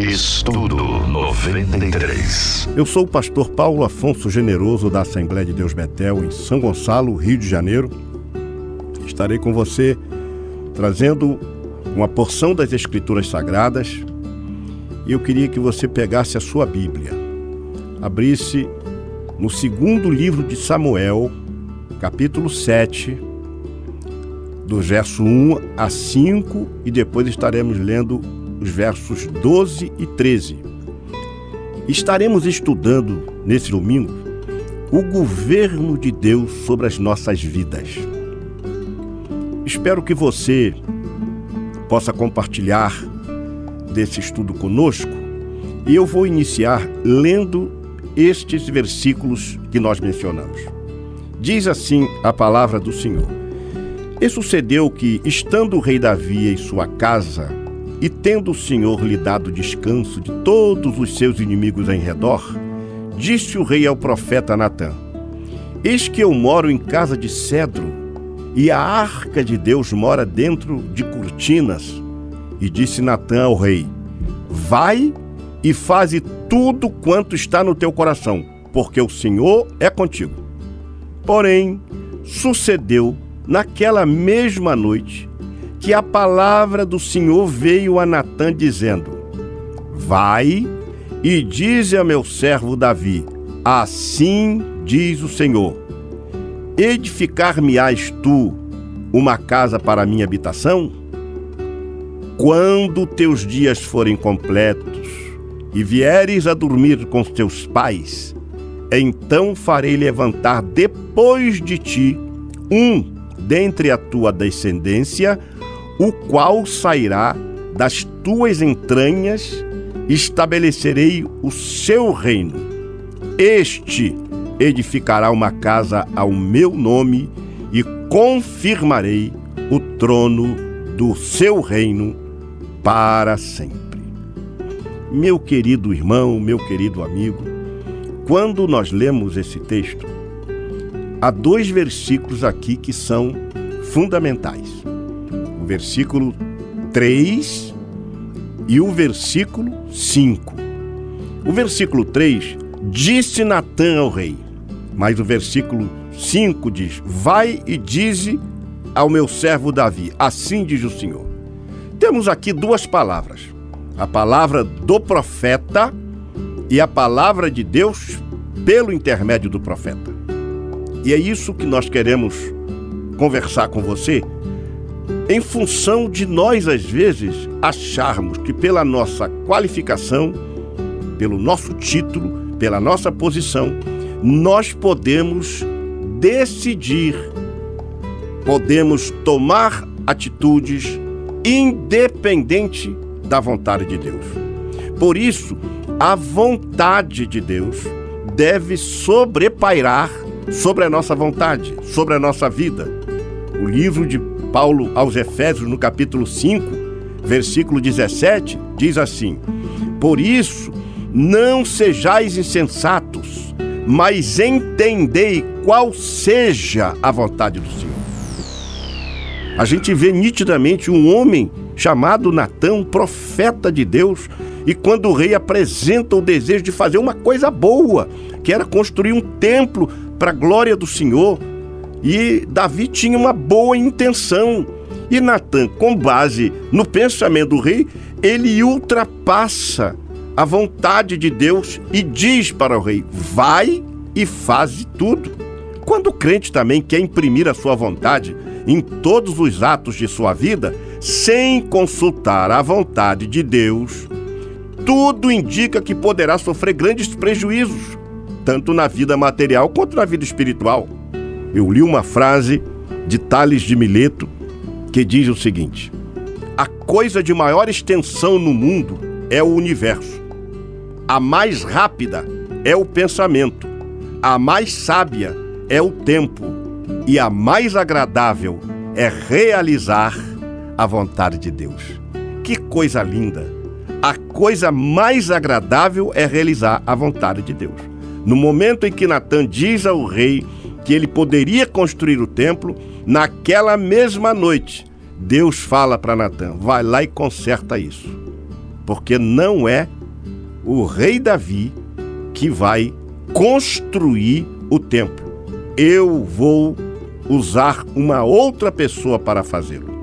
Estudo 93. Eu sou o pastor Paulo Afonso Generoso da Assembleia de Deus Betel, em São Gonçalo, Rio de Janeiro. Estarei com você trazendo uma porção das Escrituras Sagradas e eu queria que você pegasse a sua Bíblia, abrisse no segundo livro de Samuel, capítulo 7, do verso 1 a 5, e depois estaremos lendo os versos 12 e 13. Estaremos estudando nesse domingo o governo de Deus sobre as nossas vidas. Espero que você possa compartilhar desse estudo conosco e eu vou iniciar lendo estes versículos que nós mencionamos. Diz assim a palavra do Senhor: E sucedeu que, estando o rei Davi em sua casa, e tendo o Senhor lhe dado descanso de todos os seus inimigos em redor, disse o rei ao profeta Natã: Eis que eu moro em casa de cedro, e a arca de Deus mora dentro de cortinas. E disse Natã ao rei: Vai e faze tudo quanto está no teu coração, porque o Senhor é contigo. Porém, sucedeu naquela mesma noite que a palavra do Senhor veio a Natã dizendo: Vai e dize a meu servo Davi: Assim diz o Senhor: Edificar-me-ás tu uma casa para minha habitação? Quando teus dias forem completos e vieres a dormir com teus pais, então farei levantar depois de ti um dentre a tua descendência o qual sairá das tuas entranhas, estabelecerei o seu reino. Este edificará uma casa ao meu nome e confirmarei o trono do seu reino para sempre. Meu querido irmão, meu querido amigo, quando nós lemos esse texto, há dois versículos aqui que são fundamentais versículo 3 e o versículo 5. O versículo 3 disse Natã ao rei, mas o versículo 5 diz: Vai e dize ao meu servo Davi, assim diz o Senhor. Temos aqui duas palavras: a palavra do profeta e a palavra de Deus pelo intermédio do profeta. E é isso que nós queremos conversar com você em função de nós, às vezes, acharmos que pela nossa qualificação, pelo nosso título, pela nossa posição, nós podemos decidir, podemos tomar atitudes independente da vontade de Deus. Por isso, a vontade de Deus deve sobrepairar sobre a nossa vontade, sobre a nossa vida. O livro de Paulo aos Efésios, no capítulo 5, versículo 17, diz assim: Por isso, não sejais insensatos, mas entendei qual seja a vontade do Senhor. A gente vê nitidamente um homem chamado Natão, profeta de Deus, e quando o rei apresenta o desejo de fazer uma coisa boa, que era construir um templo para a glória do Senhor, e Davi tinha uma boa intenção. E Natan, com base no pensamento do rei, ele ultrapassa a vontade de Deus e diz para o rei: vai e faz tudo. Quando o crente também quer imprimir a sua vontade em todos os atos de sua vida, sem consultar a vontade de Deus, tudo indica que poderá sofrer grandes prejuízos, tanto na vida material quanto na vida espiritual eu li uma frase de Tales de Mileto que diz o seguinte: A coisa de maior extensão no mundo é o universo. A mais rápida é o pensamento. A mais sábia é o tempo. E a mais agradável é realizar a vontade de Deus. Que coisa linda! A coisa mais agradável é realizar a vontade de Deus. No momento em que Natan diz ao rei que ele poderia construir o templo, naquela mesma noite, Deus fala para Natan: vai lá e conserta isso. porque não é o rei Davi que vai construir o templo. Eu vou usar uma outra pessoa para fazê-lo.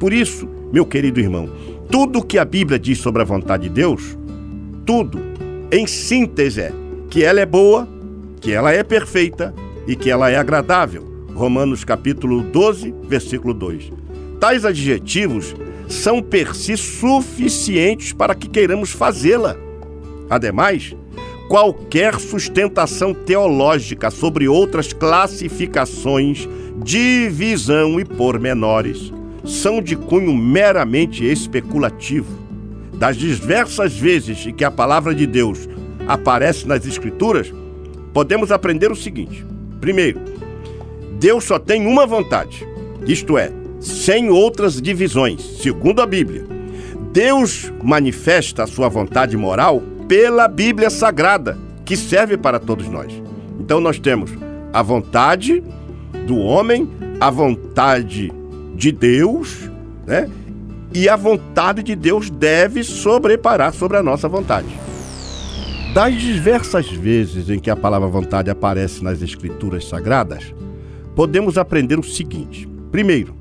Por isso, meu querido irmão, tudo que a Bíblia diz sobre a vontade de Deus, tudo, em síntese, é que ela é boa, que ela é perfeita e que ela é agradável. Romanos capítulo 12, versículo 2. Tais adjetivos são per si suficientes para que queiramos fazê-la. Ademais, qualquer sustentação teológica sobre outras classificações, divisão e pormenores são de cunho meramente especulativo. Das diversas vezes em que a palavra de Deus aparece nas Escrituras, podemos aprender o seguinte: primeiro, Deus só tem uma vontade, isto é, sem outras divisões, segundo a Bíblia. Deus manifesta a sua vontade moral pela Bíblia Sagrada, que serve para todos nós. Então nós temos a vontade do homem, a vontade de Deus, né? E a vontade de Deus deve sobreparar sobre a nossa vontade. Das diversas vezes em que a palavra vontade aparece nas Escrituras Sagradas, podemos aprender o seguinte: primeiro,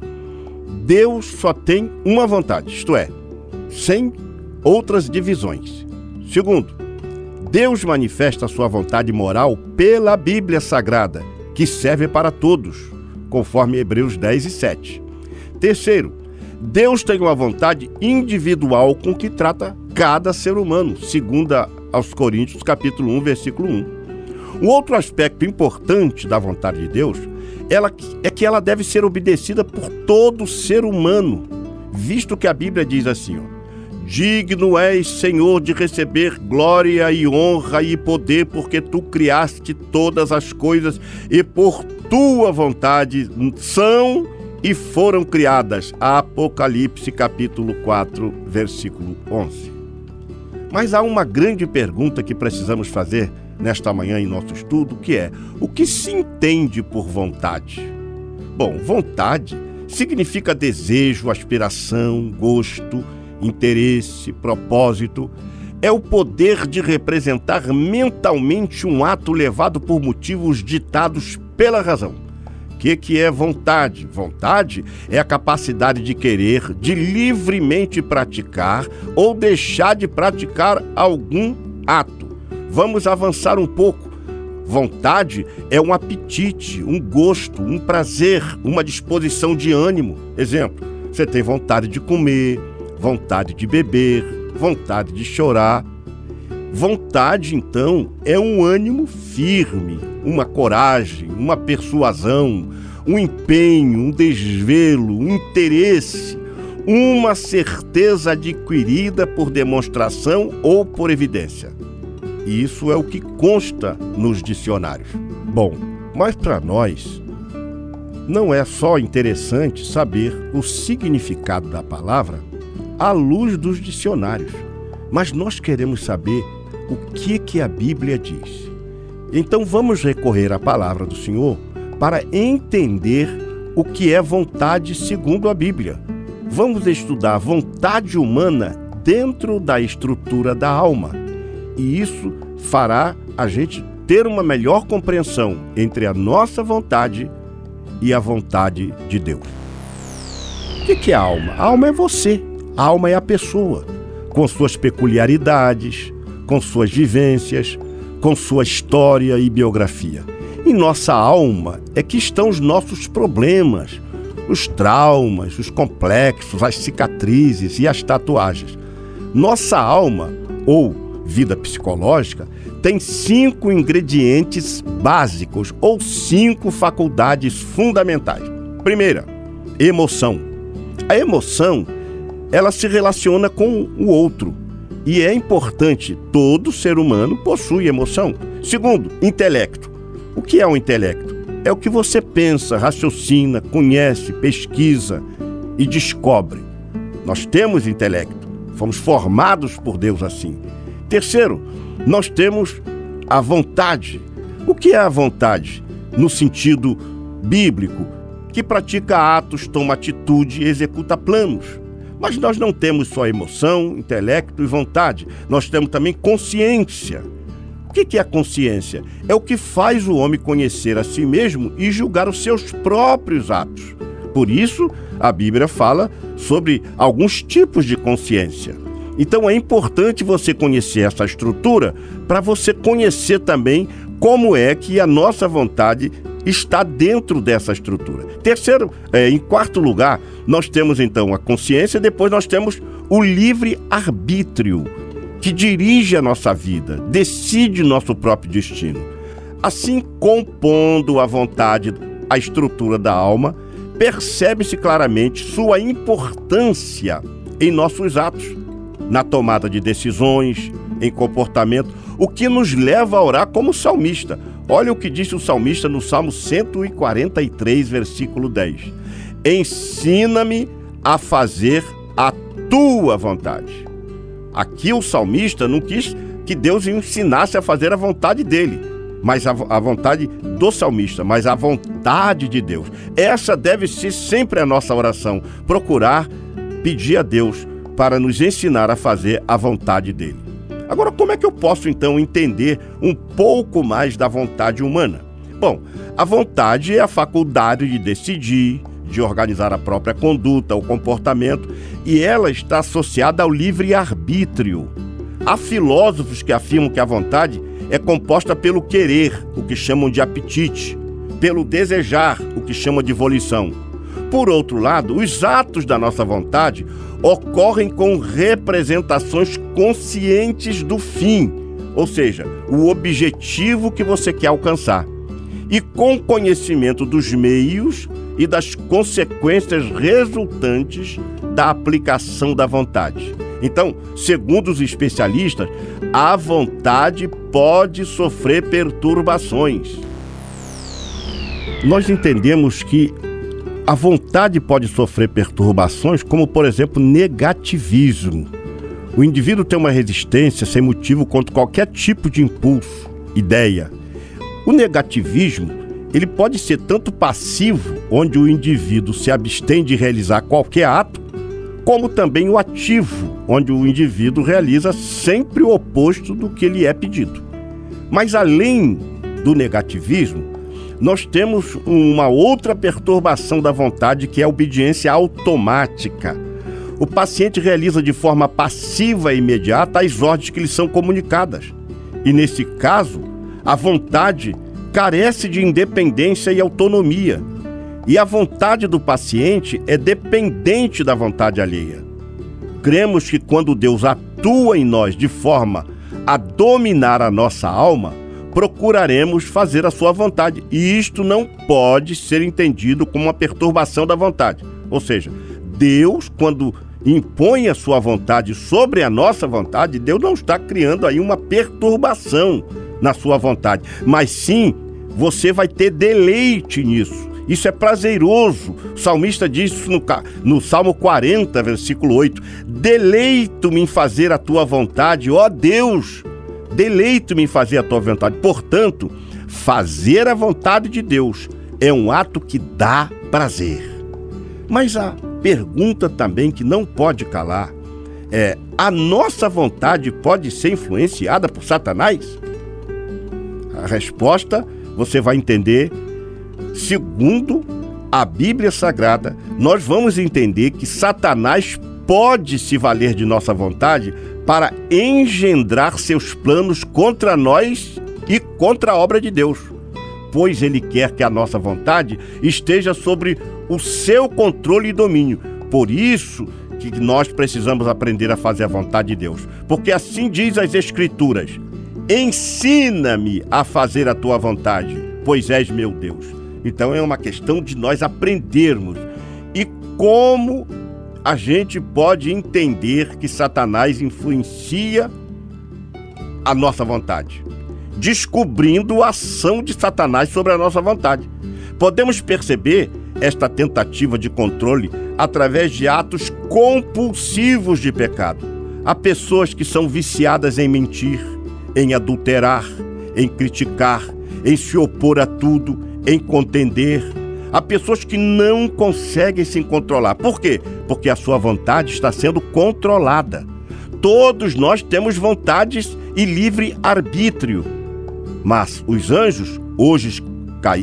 Deus só tem uma vontade, isto é, sem outras divisões. Segundo, Deus manifesta a sua vontade moral pela Bíblia Sagrada, que serve para todos, conforme Hebreus 10 e 7. Terceiro, Deus tem uma vontade individual com que trata cada ser humano, segundo aos Coríntios, capítulo 1, versículo 1. Um outro aspecto importante da vontade de Deus ela, é que ela deve ser obedecida por todo ser humano, visto que a Bíblia diz assim: ó, Digno és, Senhor, de receber glória e honra e poder, porque tu criaste todas as coisas e por tua vontade são e foram criadas. Apocalipse capítulo 4, versículo 11. Mas há uma grande pergunta que precisamos fazer nesta manhã em nosso estudo, que é: o que se entende por vontade? Bom, vontade significa desejo, aspiração, gosto, interesse, propósito. É o poder de representar mentalmente um ato levado por motivos ditados pela razão. Que, que é vontade? Vontade é a capacidade de querer, de livremente praticar ou deixar de praticar algum ato Vamos avançar um pouco. Vontade é um apetite, um gosto, um prazer, uma disposição de ânimo. Exemplo: você tem vontade de comer, vontade de beber, vontade de chorar. Vontade, então, é um ânimo firme, uma coragem, uma persuasão, um empenho, um desvelo, um interesse, uma certeza adquirida por demonstração ou por evidência. Isso é o que consta nos dicionários. Bom, mas para nós não é só interessante saber o significado da palavra à luz dos dicionários, mas nós queremos saber o que que a Bíblia diz. Então vamos recorrer à palavra do Senhor para entender o que é vontade segundo a Bíblia. Vamos estudar a vontade humana dentro da estrutura da alma e isso fará a gente ter uma melhor compreensão entre a nossa vontade e a vontade de Deus. O que é a alma? A alma é você, a alma é a pessoa, com suas peculiaridades, com suas vivências, com sua história e biografia. Em nossa alma é que estão os nossos problemas, os traumas, os complexos, as cicatrizes e as tatuagens. Nossa alma, ou vida psicológica, tem cinco ingredientes básicos ou cinco faculdades fundamentais. Primeira, emoção. A emoção, ela se relaciona com o outro e é importante, todo ser humano possui emoção. Segundo, intelecto. O que é o intelecto? É o que você pensa, raciocina, conhece, pesquisa e descobre. Nós temos intelecto, fomos formados por Deus assim. Terceiro, nós temos a vontade. O que é a vontade? No sentido bíblico, que pratica atos, toma atitude e executa planos. Mas nós não temos só emoção, intelecto e vontade, nós temos também consciência. O que é a consciência? É o que faz o homem conhecer a si mesmo e julgar os seus próprios atos. Por isso, a Bíblia fala sobre alguns tipos de consciência. Então é importante você conhecer essa estrutura para você conhecer também como é que a nossa vontade está dentro dessa estrutura. Terceiro, é, em quarto lugar, nós temos então a consciência, depois nós temos o livre arbítrio que dirige a nossa vida, decide nosso próprio destino. Assim, compondo a vontade, a estrutura da alma, percebe-se claramente sua importância em nossos atos, na tomada de decisões, em comportamento, o que nos leva a orar como salmista. Olha o que disse o salmista no Salmo 143, versículo 10. Ensina-me a fazer a tua vontade. Aqui o salmista não quis que Deus ensinasse a fazer a vontade dele, mas a, a, vontade do salmista, mas a vontade de Deus. Essa deve ser sempre a nossa oração, procurar pedir a Deus para nos ensinar a fazer a vontade dele. Agora, como é que eu posso então entender um pouco mais da vontade humana? Bom, a vontade é a faculdade de decidir, de organizar a própria conduta, o comportamento, e ela está associada ao livre-arbítrio. Há filósofos que afirmam que a vontade é composta pelo querer, o que chamam de apetite, pelo desejar, o que chamam de volição. Por outro lado, os atos da nossa vontade ocorrem com representações conscientes do fim, ou seja, o objetivo que você quer alcançar, e com conhecimento dos meios e das consequências resultantes da aplicação da vontade. Então, segundo os especialistas, a vontade pode sofrer perturbações. Nós entendemos que a vontade pode sofrer perturbações, como por exemplo negativismo. O indivíduo tem uma resistência sem motivo contra qualquer tipo de impulso, ideia. O negativismo ele pode ser tanto passivo, onde o indivíduo se abstém de realizar qualquer ato, como também o ativo, onde o indivíduo realiza sempre o oposto do que lhe é pedido. Mas além do negativismo, nós temos uma outra perturbação da vontade que é a obediência automática. O paciente realiza de forma passiva e imediata as ordens que lhe são comunicadas. E nesse caso, a vontade carece de independência e autonomia, e a vontade do paciente é dependente da vontade alheia. Cremos que quando Deus atua em nós de forma a dominar a nossa alma, procuraremos fazer a sua vontade. E isto não pode ser entendido como uma perturbação da vontade. Ou seja, Deus, quando impõe a sua vontade sobre a nossa vontade, Deus não está criando aí uma perturbação na sua vontade, mas sim você vai ter deleite nisso. Isso é prazeroso. O salmista diz isso no, no Salmo 40, versículo 8: Deleito-me em fazer a tua vontade, ó Deus, deleito-me em fazer a tua vontade. Portanto, fazer a vontade de Deus é um ato que dá prazer. Mas a pergunta também que não pode calar é: a nossa vontade pode ser influenciada por Satanás? A resposta você vai entender, segundo a Bíblia Sagrada, nós vamos entender que Satanás pode se valer de nossa vontade para engendrar seus planos contra nós e contra a obra de Deus, pois ele quer que a nossa vontade esteja sobre o seu controle e domínio. Por isso que nós precisamos aprender a fazer a vontade de Deus, porque assim diz as Escrituras: Ensina-me a fazer a tua vontade, pois és meu Deus. Então é uma questão de nós aprendermos e como a gente pode entender que Satanás influencia a nossa vontade, descobrindo a ação de Satanás sobre a nossa vontade. Podemos perceber esta tentativa de controle através de atos compulsivos de pecado. Há pessoas que são viciadas em mentir, em adulterar, em criticar, em se opor a tudo, em contender. Há pessoas que não conseguem se controlar. Por quê? Porque a sua vontade está sendo controlada. Todos nós temos vontades e livre arbítrio. Mas os anjos, hoje,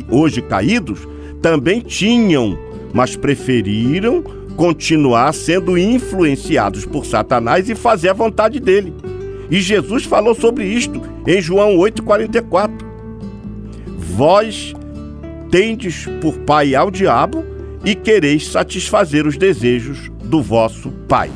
hoje caídos, também tinham, mas preferiram continuar sendo influenciados por Satanás e fazer a vontade dele. E Jesus falou sobre isto em João 8,44. Vós tendes por pai ao diabo e quereis satisfazer os desejos do vosso pai.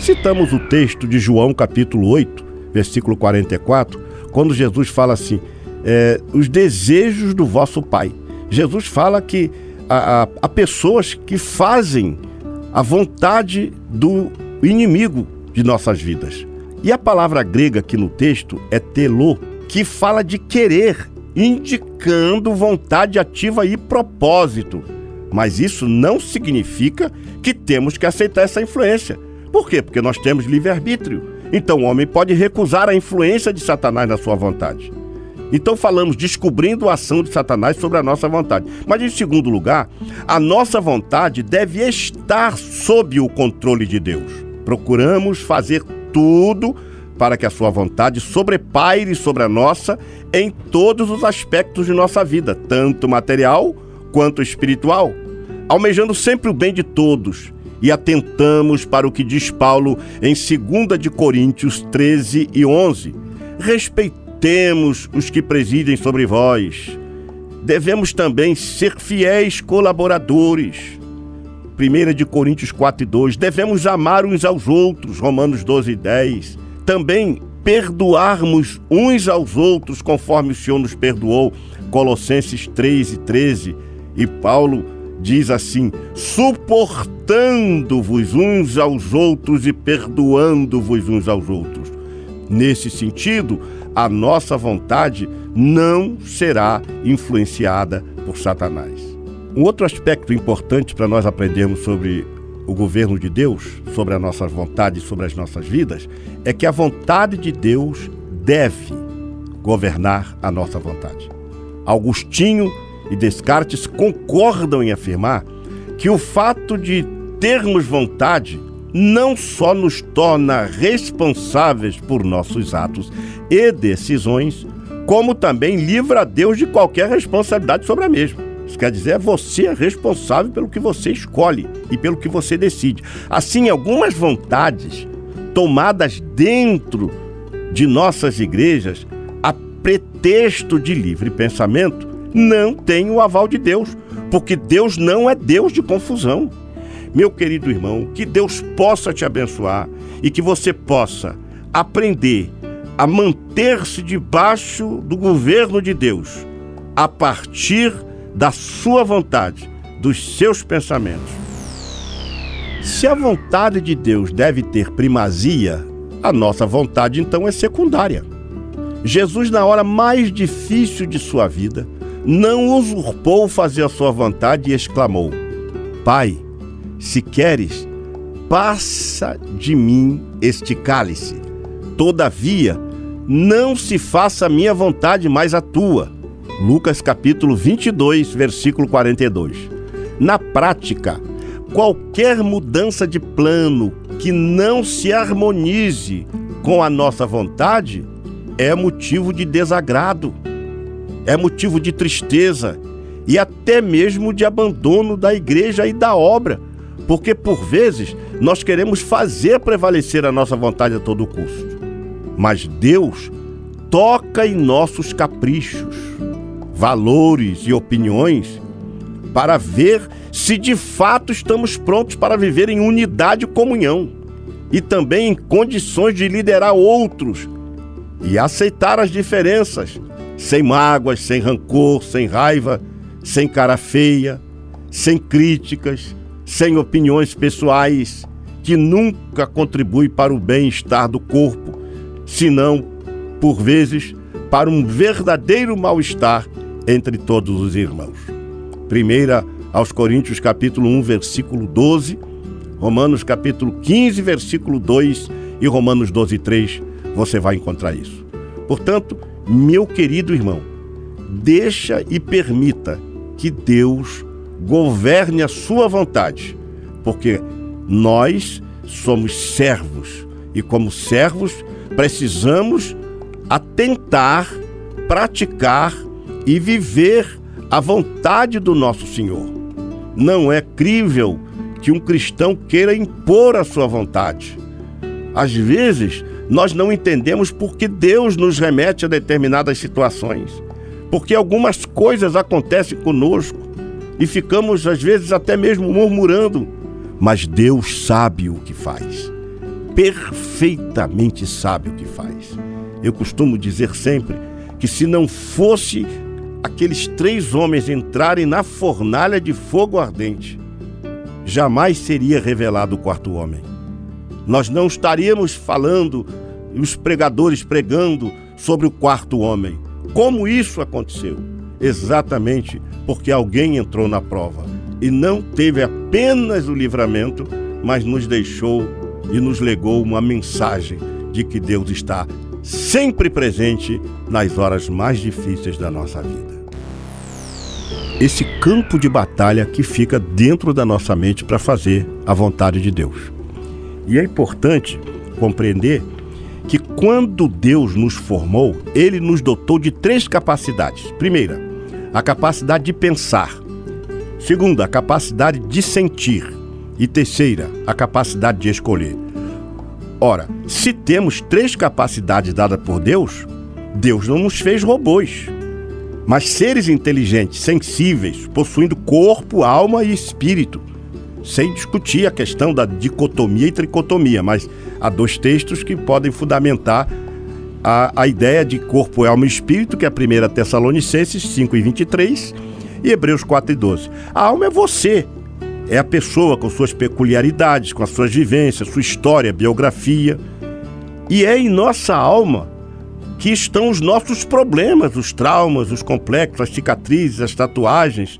Citamos o texto de João capítulo 8, versículo 44, quando Jesus fala assim: é, os desejos do vosso pai. Jesus fala que há, há pessoas que fazem a vontade do inimigo de nossas vidas. E a palavra grega aqui no texto é telô, que fala de querer, indicando vontade ativa e propósito. Mas isso não significa que temos que aceitar essa influência. Por quê? Porque nós temos livre-arbítrio. Então o homem pode recusar a influência de Satanás na sua vontade. Então falamos descobrindo a ação de Satanás sobre a nossa vontade. Mas em segundo lugar, a nossa vontade deve estar sob o controle de Deus. Procuramos fazer tudo para que a sua vontade sobrepaire sobre a nossa em todos os aspectos de nossa vida, tanto material quanto espiritual, almejando sempre o bem de todos e atentamos para o que diz Paulo em 2 de Coríntios 13 e 11. Respeitemos os que presidem sobre vós. Devemos também ser fiéis colaboradores 1 de Coríntios 4 e 2, devemos amar uns aos outros, Romanos 12 e 10. Também perdoarmos uns aos outros, conforme o Senhor nos perdoou, Colossenses 3 e 13. E Paulo diz assim: suportando-vos uns aos outros e perdoando-vos uns aos outros. Nesse sentido, a nossa vontade não será influenciada por Satanás. Um outro aspecto importante para nós aprendermos sobre o governo de Deus, sobre a nossa vontade, sobre as nossas vidas, é que a vontade de Deus deve governar a nossa vontade. Augustinho e Descartes concordam em afirmar que o fato de termos vontade não só nos torna responsáveis por nossos atos e decisões, como também livra a Deus de qualquer responsabilidade sobre a mesma. Isso quer dizer, é você responsável pelo que você escolhe e pelo que você decide. Assim, algumas vontades tomadas dentro de nossas igrejas, a pretexto de livre pensamento, não têm o aval de Deus, porque Deus não é Deus de confusão. Meu querido irmão, que Deus possa te abençoar e que você possa aprender a manter-se debaixo do governo de Deus a partir da sua vontade, dos seus pensamentos. Se a vontade de Deus deve ter primazia, a nossa vontade então é secundária. Jesus, na hora mais difícil de sua vida, não usurpou fazer a sua vontade e exclamou: Pai, se queres, passa de mim este cálice. Todavia, não se faça a minha vontade, mas a tua. Lucas capítulo 22, versículo 42. Na prática, qualquer mudança de plano que não se harmonize com a nossa vontade é motivo de desagrado, é motivo de tristeza e até mesmo de abandono da igreja e da obra, porque por vezes nós queremos fazer prevalecer a nossa vontade a todo custo. Mas Deus toca em nossos caprichos valores e opiniões para ver se de fato estamos prontos para viver em unidade e comunhão e também em condições de liderar outros e aceitar as diferenças, sem mágoas, sem rancor, sem raiva, sem cara feia, sem críticas, sem opiniões pessoais que nunca contribui para o bem-estar do corpo, senão, por vezes, para um verdadeiro mal-estar entre todos os irmãos. Primeira aos Coríntios capítulo 1, versículo 12, Romanos capítulo 15, versículo 2 e Romanos 12, 3, você vai encontrar isso. Portanto, meu querido irmão, deixa e permita que Deus governe a sua vontade, porque nós somos servos e, como servos, precisamos atentar, praticar e viver a vontade do nosso Senhor. Não é crível que um cristão queira impor a sua vontade. Às vezes, nós não entendemos por que Deus nos remete a determinadas situações, porque algumas coisas acontecem conosco e ficamos, às vezes, até mesmo murmurando, mas Deus sabe o que faz, perfeitamente sabe o que faz. Eu costumo dizer sempre que se não fosse aqueles três homens entrarem na fornalha de fogo ardente, jamais seria revelado o quarto homem. Nós não estaríamos falando, os pregadores pregando sobre o quarto homem. Como isso aconteceu? Exatamente porque alguém entrou na prova e não teve apenas o livramento, mas nos deixou e nos legou uma mensagem de que Deus está sempre presente nas horas mais difíceis da nossa vida esse campo de batalha que fica dentro da nossa mente para fazer a vontade de Deus. E é importante compreender que quando Deus nos formou, ele nos dotou de três capacidades. Primeira, a capacidade de pensar. Segunda, a capacidade de sentir. E terceira, a capacidade de escolher. Ora, se temos três capacidades dadas por Deus, Deus não nos fez robôs mas seres inteligentes, sensíveis, possuindo corpo, alma e espírito. Sem discutir a questão da dicotomia e tricotomia, mas há dois textos que podem fundamentar a, a ideia de corpo, alma e espírito, que é a primeira Tessalonicenses 5 e 23 e Hebreus 4 e 12. A alma é você, é a pessoa com suas peculiaridades, com as suas vivências, sua história, biografia. E é em nossa alma que estão os nossos problemas, os traumas, os complexos, as cicatrizes, as tatuagens.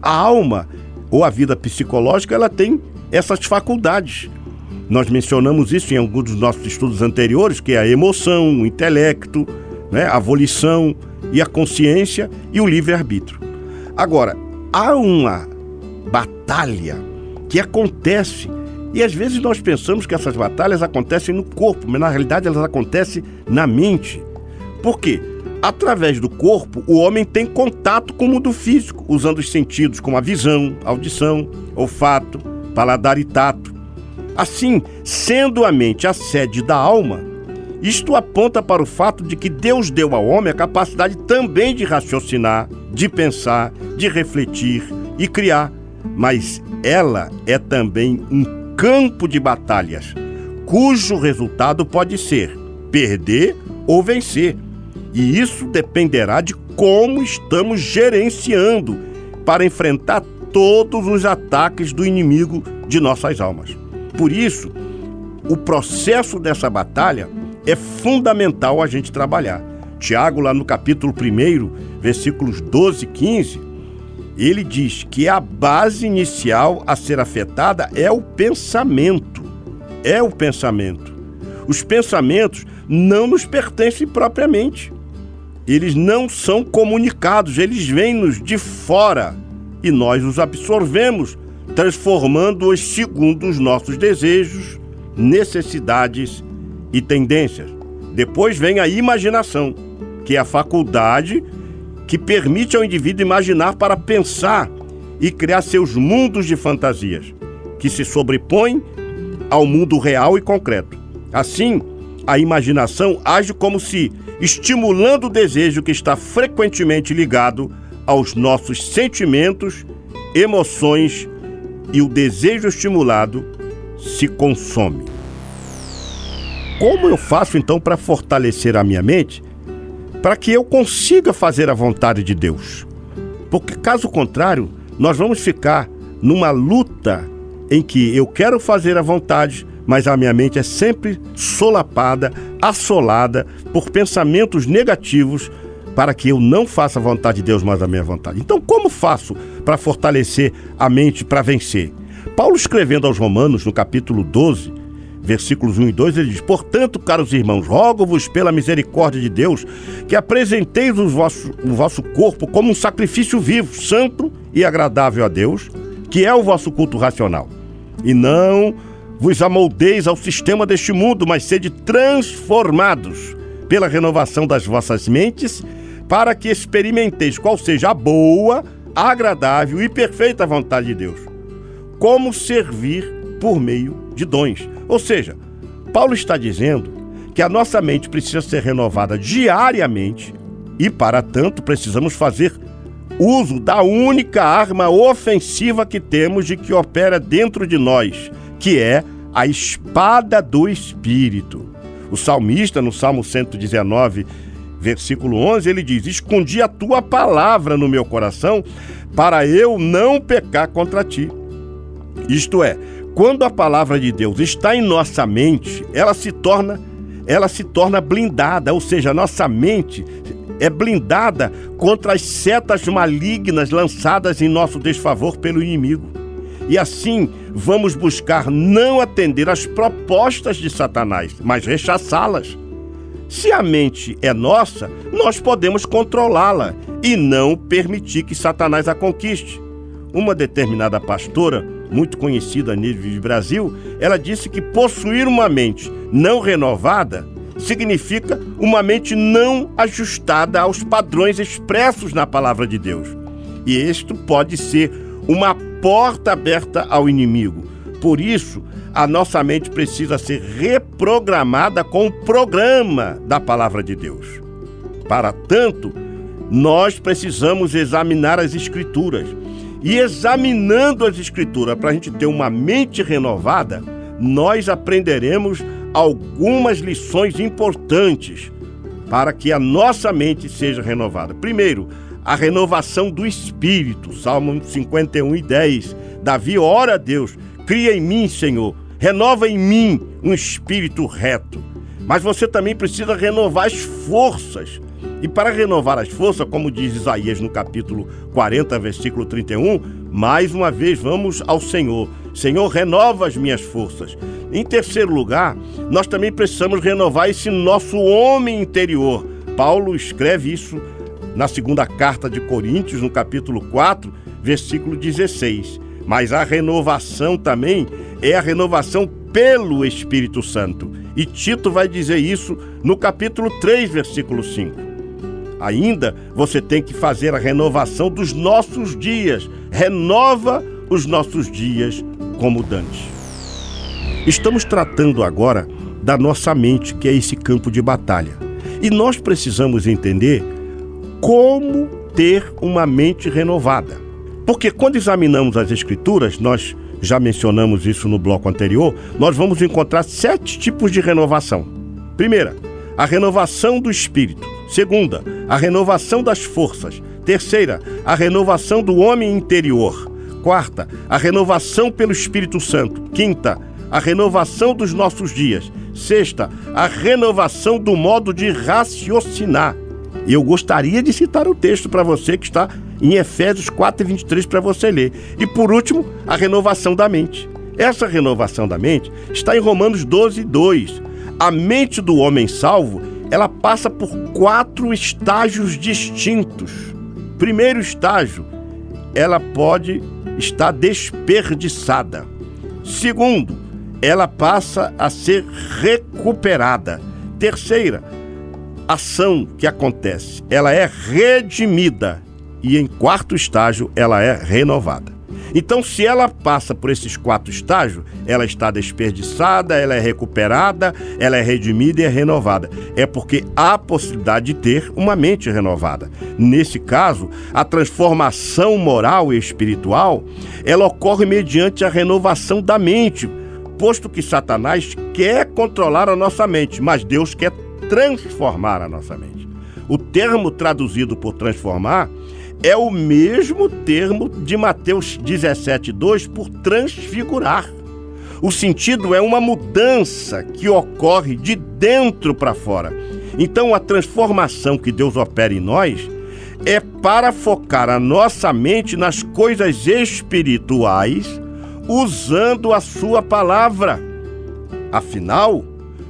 A alma ou a vida psicológica, ela tem essas faculdades. Nós mencionamos isso em alguns dos nossos estudos anteriores, que é a emoção, o intelecto, né, a volição e a consciência e o livre-arbítrio. Agora, há uma batalha que acontece e às vezes nós pensamos que essas batalhas acontecem no corpo, mas na realidade elas acontecem na mente. Por quê? Através do corpo, o homem tem contato com o mundo físico, usando os sentidos como a visão, audição, olfato, paladar e tato. Assim, sendo a mente a sede da alma, isto aponta para o fato de que Deus deu ao homem a capacidade também de raciocinar, de pensar, de refletir e criar. Mas ela é também um campo de batalhas, cujo resultado pode ser perder ou vencer. E isso dependerá de como estamos gerenciando para enfrentar todos os ataques do inimigo de nossas almas. Por isso, o processo dessa batalha é fundamental a gente trabalhar. Tiago, lá no capítulo 1, versículos 12 e 15, ele diz que a base inicial a ser afetada é o pensamento. É o pensamento. Os pensamentos não nos pertencem propriamente eles não são comunicados, eles vêm-nos de fora e nós os absorvemos, transformando-os segundo os nossos desejos, necessidades e tendências. Depois vem a imaginação, que é a faculdade que permite ao indivíduo imaginar para pensar e criar seus mundos de fantasias, que se sobrepõem ao mundo real e concreto. Assim, a imaginação age como se estimulando o desejo que está frequentemente ligado aos nossos sentimentos, emoções e o desejo estimulado se consome. Como eu faço então para fortalecer a minha mente para que eu consiga fazer a vontade de Deus? Porque caso contrário, nós vamos ficar numa luta em que eu quero fazer a vontade, mas a minha mente é sempre solapada, assolada por pensamentos negativos para que eu não faça a vontade de Deus, mas a minha vontade. Então, como faço para fortalecer a mente para vencer? Paulo escrevendo aos Romanos, no capítulo 12, versículos 1 e 2, ele diz: Portanto, caros irmãos, rogo-vos pela misericórdia de Deus que apresenteis o vosso, o vosso corpo como um sacrifício vivo, santo e agradável a Deus, que é o vosso culto racional. E não vos amoldeis ao sistema deste mundo, mas sede transformados pela renovação das vossas mentes, para que experimenteis qual seja a boa, agradável e perfeita vontade de Deus. Como servir por meio de dons. Ou seja, Paulo está dizendo que a nossa mente precisa ser renovada diariamente e, para tanto, precisamos fazer uso da única arma ofensiva que temos de que opera dentro de nós, que é a espada do Espírito. O salmista, no Salmo 119, versículo 11, ele diz: Escondi a tua palavra no meu coração para eu não pecar contra ti. Isto é, quando a palavra de Deus está em nossa mente, ela se torna ela se torna blindada, ou seja, nossa mente é blindada contra as setas malignas lançadas em nosso desfavor pelo inimigo. E assim vamos buscar não atender às propostas de Satanás, mas rechaçá-las. Se a mente é nossa, nós podemos controlá-la e não permitir que Satanás a conquiste. Uma determinada pastora muito conhecida a nível de Brasil, ela disse que possuir uma mente não renovada significa uma mente não ajustada aos padrões expressos na palavra de Deus. E isto pode ser uma porta aberta ao inimigo. Por isso, a nossa mente precisa ser reprogramada com o programa da palavra de Deus. Para tanto, nós precisamos examinar as Escrituras e examinando as Escrituras para a gente ter uma mente renovada, nós aprenderemos algumas lições importantes para que a nossa mente seja renovada. Primeiro, a renovação do espírito. Salmo 51 e 10. Davi ora a Deus: cria em mim, Senhor, renova em mim um espírito reto. Mas você também precisa renovar as forças e para renovar as forças, como diz Isaías no capítulo 40, versículo 31, mais uma vez vamos ao Senhor. Senhor, renova as minhas forças. Em terceiro lugar, nós também precisamos renovar esse nosso homem interior. Paulo escreve isso na segunda carta de Coríntios, no capítulo 4, versículo 16. Mas a renovação também é a renovação pelo Espírito Santo. E Tito vai dizer isso no capítulo 3, versículo 5. Ainda você tem que fazer a renovação dos nossos dias. Renova os nossos dias como Dante. Estamos tratando agora da nossa mente, que é esse campo de batalha. E nós precisamos entender como ter uma mente renovada. Porque quando examinamos as Escrituras, nós já mencionamos isso no bloco anterior, nós vamos encontrar sete tipos de renovação. Primeira, a renovação do espírito. Segunda, a renovação das forças. Terceira, a renovação do homem interior. Quarta, a renovação pelo Espírito Santo. Quinta, a renovação dos nossos dias. Sexta, a renovação do modo de raciocinar. E eu gostaria de citar o texto para você que está em Efésios 4 e 23 para você ler. E por último, a renovação da mente. Essa renovação da mente está em Romanos 12, 2. A mente do homem salvo ela passa por quatro estágios distintos. Primeiro estágio, ela pode estar desperdiçada. Segundo, ela passa a ser recuperada. Terceira, ação que acontece, ela é redimida. E em quarto estágio, ela é renovada. Então, se ela passa por esses quatro estágios, ela está desperdiçada, ela é recuperada, ela é redimida e é renovada. É porque há possibilidade de ter uma mente renovada. Nesse caso, a transformação moral e espiritual, ela ocorre mediante a renovação da mente, posto que Satanás quer controlar a nossa mente, mas Deus quer transformar a nossa mente. O termo traduzido por transformar é o mesmo termo de Mateus 17:2 por transfigurar. O sentido é uma mudança que ocorre de dentro para fora. Então, a transformação que Deus opera em nós é para focar a nossa mente nas coisas espirituais, usando a Sua palavra. Afinal,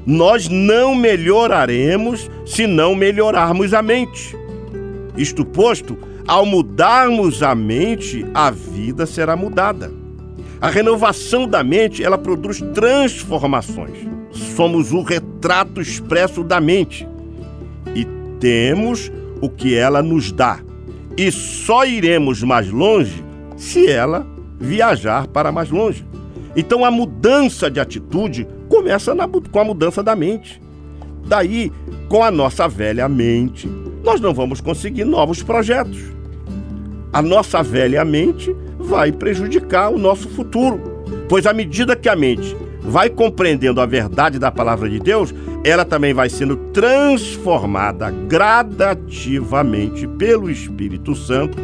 nós não melhoraremos se não melhorarmos a mente. Isto posto, ao mudarmos a mente, a vida será mudada. A renovação da mente, ela produz transformações. Somos o retrato expresso da mente e temos o que ela nos dá. E só iremos mais longe se ela viajar para mais longe. Então a mudança de atitude começa na, com a mudança da mente. Daí, com a nossa velha mente, nós não vamos conseguir novos projetos. A nossa velha mente vai prejudicar o nosso futuro, pois à medida que a mente vai compreendendo a verdade da palavra de Deus, ela também vai sendo transformada gradativamente pelo Espírito Santo,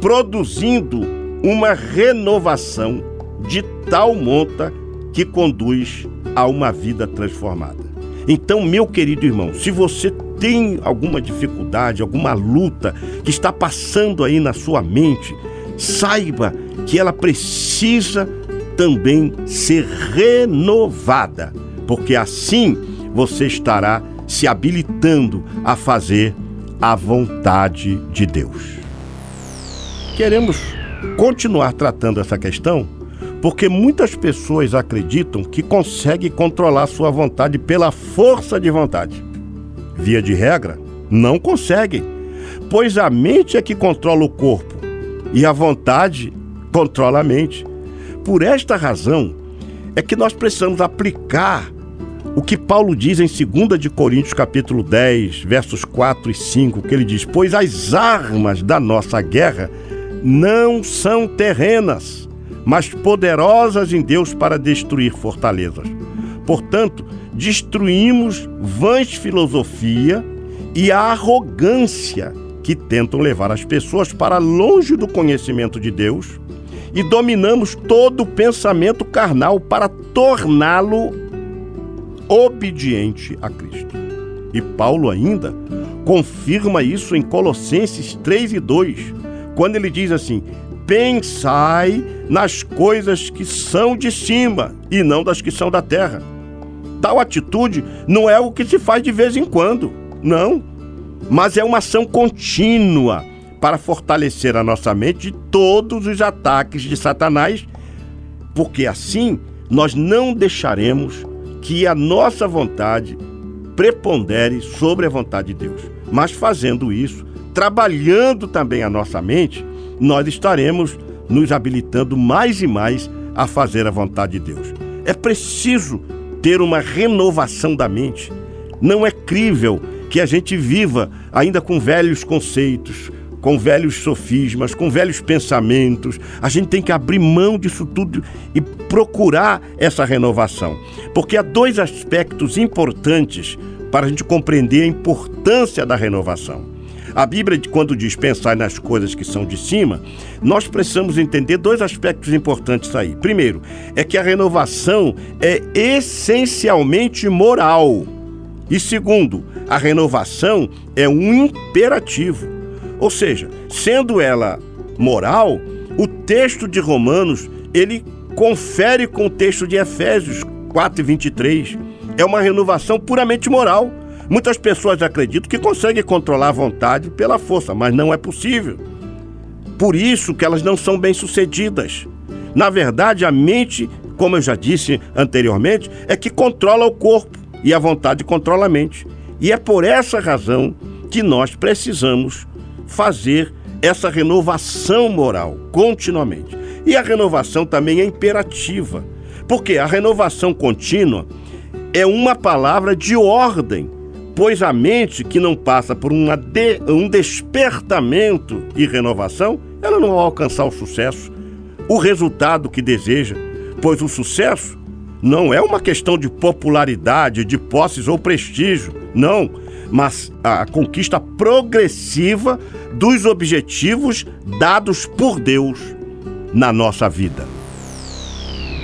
produzindo uma renovação de tal monta que conduz a uma vida transformada. Então, meu querido irmão, se você tem alguma dificuldade, alguma luta que está passando aí na sua mente, saiba que ela precisa também ser renovada, porque assim você estará se habilitando a fazer a vontade de Deus. Queremos continuar tratando essa questão porque muitas pessoas acreditam que conseguem controlar sua vontade pela força de vontade. Via de regra, não conseguem, pois a mente é que controla o corpo e a vontade controla a mente. Por esta razão é que nós precisamos aplicar o que Paulo diz em 2 de Coríntios capítulo 10, versos 4 e 5, que ele diz: "Pois as armas da nossa guerra não são terrenas, mas poderosas em Deus para destruir fortalezas. Portanto, destruímos vãs filosofia e a arrogância que tentam levar as pessoas para longe do conhecimento de Deus e dominamos todo o pensamento carnal para torná-lo obediente a Cristo. E Paulo ainda confirma isso em Colossenses 3 e 2, quando ele diz assim: pensai nas coisas que são de cima e não das que são da terra. Tal atitude não é o que se faz de vez em quando, não, mas é uma ação contínua para fortalecer a nossa mente de todos os ataques de Satanás, porque assim nós não deixaremos que a nossa vontade prepondere sobre a vontade de Deus. Mas fazendo isso, trabalhando também a nossa mente, nós estaremos nos habilitando mais e mais a fazer a vontade de Deus. É preciso ter uma renovação da mente. Não é crível que a gente viva ainda com velhos conceitos, com velhos sofismas, com velhos pensamentos. A gente tem que abrir mão disso tudo e procurar essa renovação. Porque há dois aspectos importantes para a gente compreender a importância da renovação. A Bíblia, quando diz pensar nas coisas que são de cima, nós precisamos entender dois aspectos importantes aí. Primeiro, é que a renovação é essencialmente moral. E segundo, a renovação é um imperativo. Ou seja, sendo ela moral, o texto de Romanos, ele confere com o texto de Efésios 4 e 23. É uma renovação puramente moral. Muitas pessoas acreditam que conseguem controlar a vontade pela força, mas não é possível. Por isso que elas não são bem-sucedidas. Na verdade, a mente, como eu já disse anteriormente, é que controla o corpo e a vontade controla a mente. E é por essa razão que nós precisamos fazer essa renovação moral continuamente. E a renovação também é imperativa, porque a renovação contínua é uma palavra de ordem pois a mente que não passa por de, um despertamento e renovação, ela não vai alcançar o sucesso, o resultado que deseja, pois o sucesso não é uma questão de popularidade, de posses ou prestígio, não, mas a conquista progressiva dos objetivos dados por Deus na nossa vida.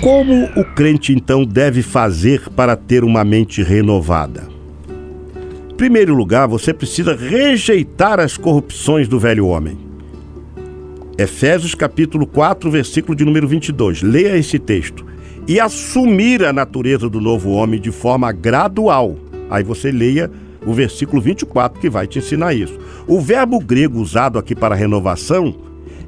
Como o crente então deve fazer para ter uma mente renovada? Primeiro lugar, você precisa rejeitar as corrupções do velho homem. Efésios capítulo 4, versículo de número 22. Leia esse texto. e assumir a natureza do novo homem de forma gradual. Aí você leia o versículo 24 que vai te ensinar isso. O verbo grego usado aqui para renovação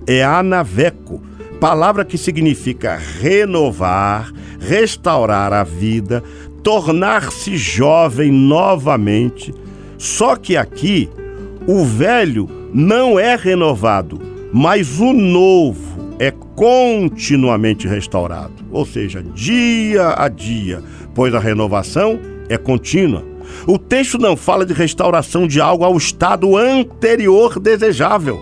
é anaveco, palavra que significa renovar, restaurar a vida, tornar-se jovem novamente. Só que aqui o velho não é renovado, mas o novo é continuamente restaurado, ou seja, dia a dia, pois a renovação é contínua. O texto não fala de restauração de algo ao estado anterior desejável,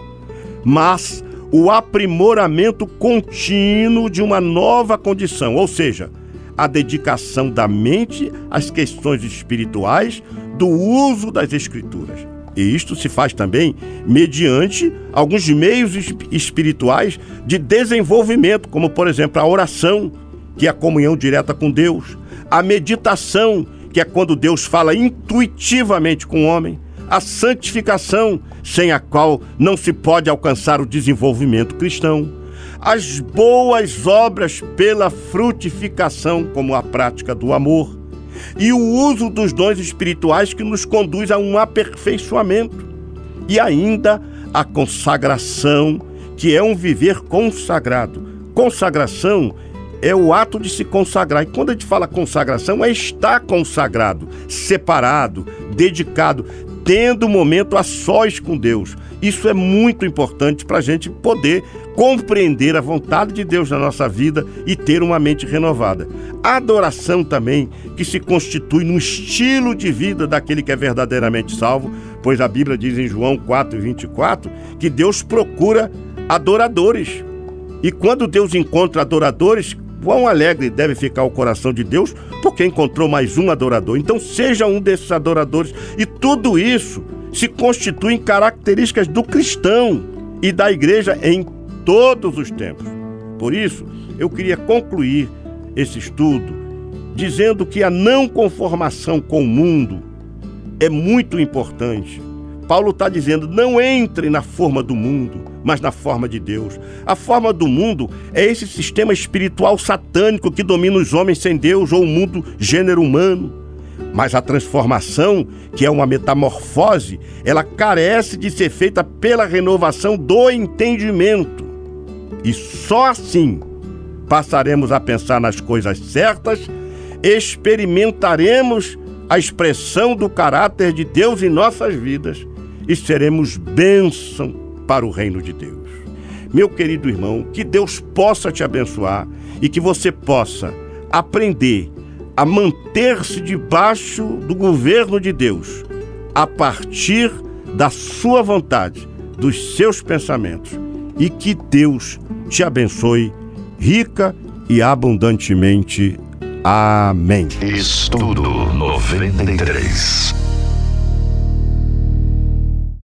mas o aprimoramento contínuo de uma nova condição, ou seja, a dedicação da mente às questões espirituais do uso das Escrituras. E isto se faz também mediante alguns meios espirituais de desenvolvimento, como por exemplo a oração, que é a comunhão direta com Deus, a meditação, que é quando Deus fala intuitivamente com o homem, a santificação, sem a qual não se pode alcançar o desenvolvimento cristão, as boas obras pela frutificação, como a prática do amor, e o uso dos dons espirituais que nos conduz a um aperfeiçoamento, e ainda a consagração, que é um viver consagrado. Consagração é o ato de se consagrar. E quando a gente fala consagração, é estar consagrado, separado, dedicado, tendo um momento a sós com Deus. Isso é muito importante para a gente poder compreender a vontade de Deus na nossa vida e ter uma mente renovada. A adoração também, que se constitui no estilo de vida daquele que é verdadeiramente salvo, pois a Bíblia diz em João 4, 24 que Deus procura adoradores. E quando Deus encontra adoradores, quão alegre deve ficar o coração de Deus porque encontrou mais um adorador. Então seja um desses adoradores. E tudo isso se constitui em características do cristão e da igreja em todos os tempos. Por isso, eu queria concluir esse estudo dizendo que a não conformação com o mundo é muito importante. Paulo está dizendo: não entre na forma do mundo, mas na forma de Deus. A forma do mundo é esse sistema espiritual satânico que domina os homens sem Deus ou o mundo gênero humano. Mas a transformação, que é uma metamorfose, ela carece de ser feita pela renovação do entendimento. E só assim passaremos a pensar nas coisas certas, experimentaremos a expressão do caráter de Deus em nossas vidas e seremos bênção para o reino de Deus. Meu querido irmão, que Deus possa te abençoar e que você possa aprender a manter-se debaixo do governo de Deus, a partir da sua vontade, dos seus pensamentos, e que Deus te abençoe rica e abundantemente. Amém. Estudo 93.